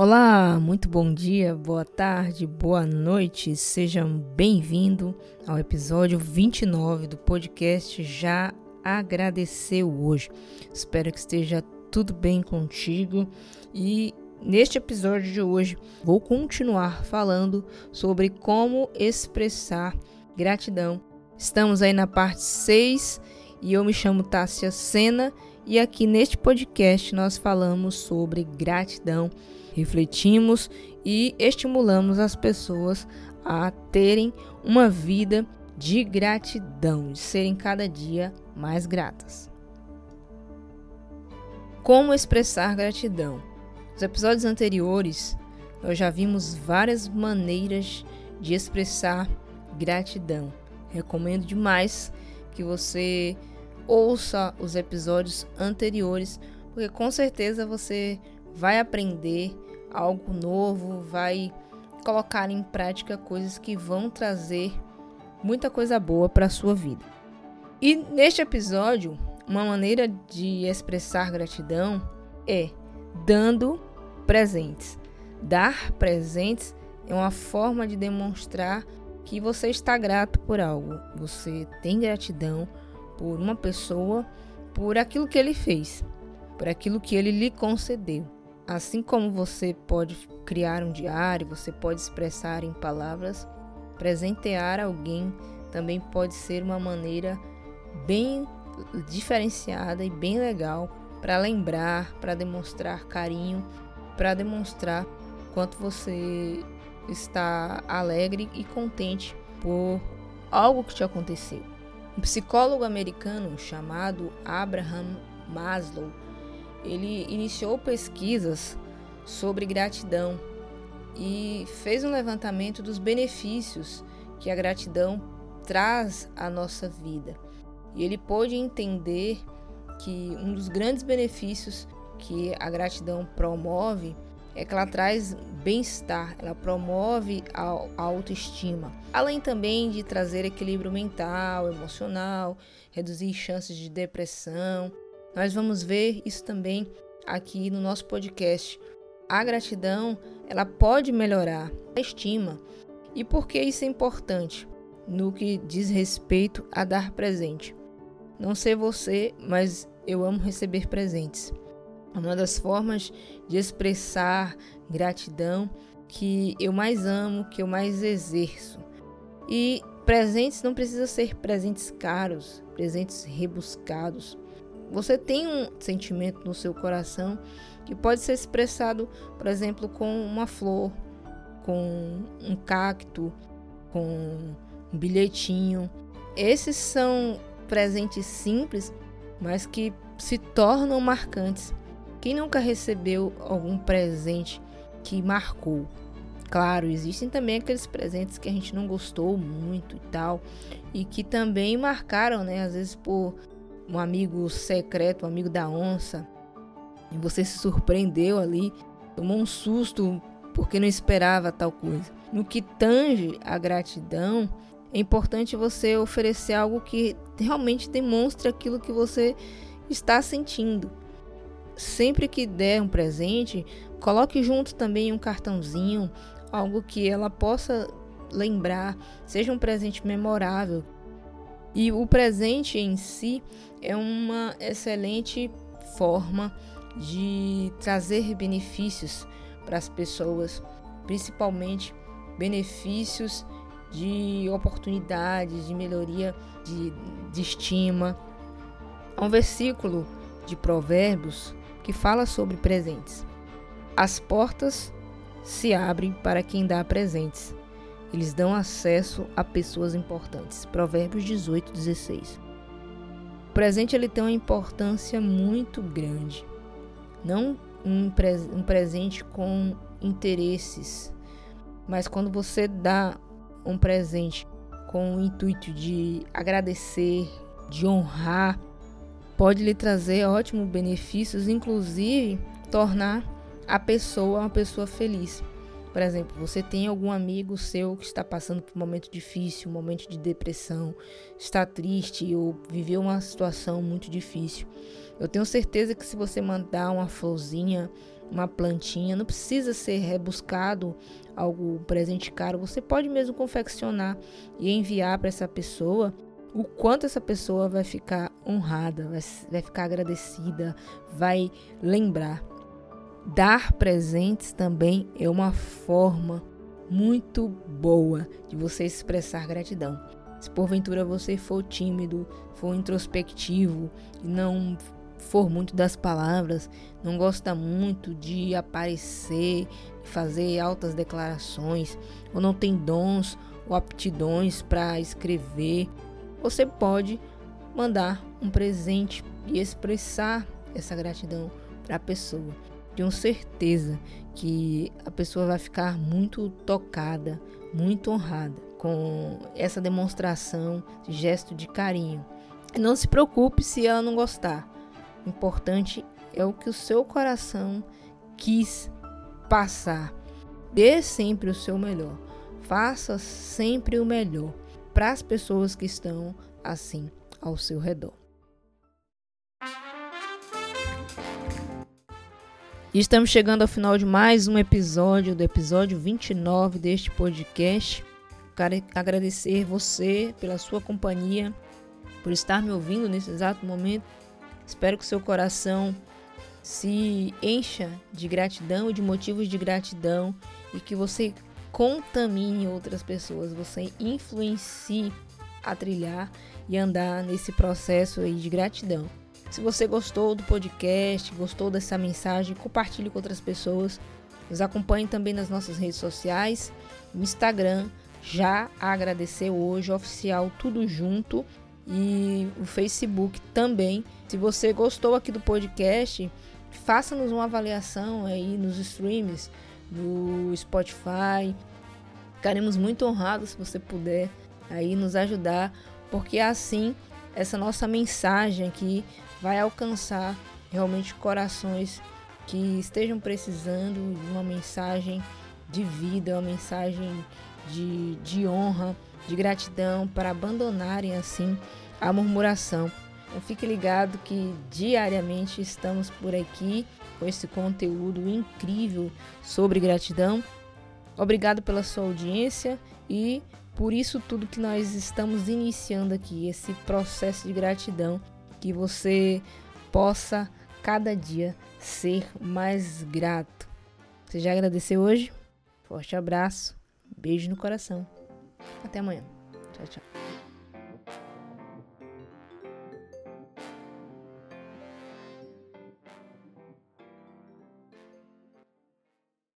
Olá, muito bom dia, boa tarde, boa noite. Sejam bem-vindos ao episódio 29 do podcast Já Agradeceu Hoje. Espero que esteja tudo bem contigo e neste episódio de hoje vou continuar falando sobre como expressar gratidão. Estamos aí na parte 6 e eu me chamo Tássia Sena e aqui neste podcast nós falamos sobre gratidão refletimos e estimulamos as pessoas a terem uma vida de gratidão, de serem cada dia mais gratas. Como expressar gratidão? Nos episódios anteriores, nós já vimos várias maneiras de expressar gratidão. Recomendo demais que você ouça os episódios anteriores, porque com certeza você vai aprender algo novo, vai colocar em prática coisas que vão trazer muita coisa boa para a sua vida. E neste episódio, uma maneira de expressar gratidão é dando presentes. Dar presentes é uma forma de demonstrar que você está grato por algo. Você tem gratidão por uma pessoa, por aquilo que ele fez, por aquilo que ele lhe concedeu. Assim como você pode criar um diário, você pode expressar em palavras, presentear alguém também pode ser uma maneira bem diferenciada e bem legal para lembrar, para demonstrar carinho, para demonstrar quanto você está alegre e contente por algo que te aconteceu. Um psicólogo americano chamado Abraham Maslow ele iniciou pesquisas sobre gratidão e fez um levantamento dos benefícios que a gratidão traz à nossa vida. E ele pôde entender que um dos grandes benefícios que a gratidão promove é que ela traz bem-estar, ela promove a autoestima, além também de trazer equilíbrio mental, emocional, reduzir chances de depressão nós vamos ver isso também aqui no nosso podcast. A gratidão, ela pode melhorar a estima. E por que isso é importante? No que diz respeito a dar presente. Não sei você, mas eu amo receber presentes. Uma das formas de expressar gratidão que eu mais amo, que eu mais exerço. E presentes não precisam ser presentes caros, presentes rebuscados. Você tem um sentimento no seu coração que pode ser expressado, por exemplo, com uma flor, com um cacto, com um bilhetinho. Esses são presentes simples, mas que se tornam marcantes. Quem nunca recebeu algum presente que marcou? Claro, existem também aqueles presentes que a gente não gostou muito e tal, e que também marcaram, né? Às vezes por um amigo secreto, um amigo da onça, e você se surpreendeu ali, tomou um susto porque não esperava tal coisa. No que tange a gratidão, é importante você oferecer algo que realmente demonstre aquilo que você está sentindo. Sempre que der um presente, coloque junto também um cartãozinho, algo que ela possa lembrar, seja um presente memorável, e o presente em si é uma excelente forma de trazer benefícios para as pessoas, principalmente benefícios de oportunidades, de melhoria de, de estima. Há um versículo de Provérbios que fala sobre presentes. As portas se abrem para quem dá presentes, eles dão acesso a pessoas importantes. Provérbios 18, 16. O presente ele tem uma importância muito grande. Não um, pre um presente com interesses, mas quando você dá um presente com o intuito de agradecer, de honrar, pode lhe trazer ótimos benefícios, inclusive tornar a pessoa uma pessoa feliz. Por exemplo, você tem algum amigo seu que está passando por um momento difícil, um momento de depressão, está triste ou viveu uma situação muito difícil. Eu tenho certeza que se você mandar uma florzinha, uma plantinha, não precisa ser rebuscado algo presente caro, você pode mesmo confeccionar e enviar para essa pessoa. O quanto essa pessoa vai ficar honrada, vai, vai ficar agradecida, vai lembrar. Dar presentes também é uma forma muito boa de você expressar gratidão. Se porventura você for tímido, for introspectivo e não for muito das palavras, não gosta muito de aparecer, fazer altas declarações, ou não tem dons ou aptidões para escrever, você pode mandar um presente e expressar essa gratidão para a pessoa. Tenho certeza que a pessoa vai ficar muito tocada, muito honrada com essa demonstração de gesto de carinho. Não se preocupe se ela não gostar. O importante é o que o seu coração quis passar. Dê sempre o seu melhor. Faça sempre o melhor para as pessoas que estão assim ao seu redor. E estamos chegando ao final de mais um episódio, do episódio 29 deste podcast. Quero agradecer você pela sua companhia, por estar me ouvindo nesse exato momento. Espero que seu coração se encha de gratidão e de motivos de gratidão e que você contamine outras pessoas, você influencie a trilhar e andar nesse processo aí de gratidão. Se você gostou do podcast, gostou dessa mensagem, compartilhe com outras pessoas. Nos acompanhe também nas nossas redes sociais, no Instagram, já agradecer hoje, oficial, tudo junto, e o Facebook também. Se você gostou aqui do podcast, faça-nos uma avaliação aí nos streams, no Spotify. Ficaremos muito honrados se você puder aí nos ajudar, porque assim essa nossa mensagem aqui vai alcançar realmente corações que estejam precisando de uma mensagem de vida, uma mensagem de, de honra, de gratidão, para abandonarem assim a murmuração. Então fique ligado que diariamente estamos por aqui com esse conteúdo incrível sobre gratidão. Obrigado pela sua audiência e por isso tudo que nós estamos iniciando aqui, esse processo de gratidão, que você possa cada dia ser mais grato. Você já agradeceu hoje? Forte abraço, beijo no coração. Até amanhã. Tchau, tchau.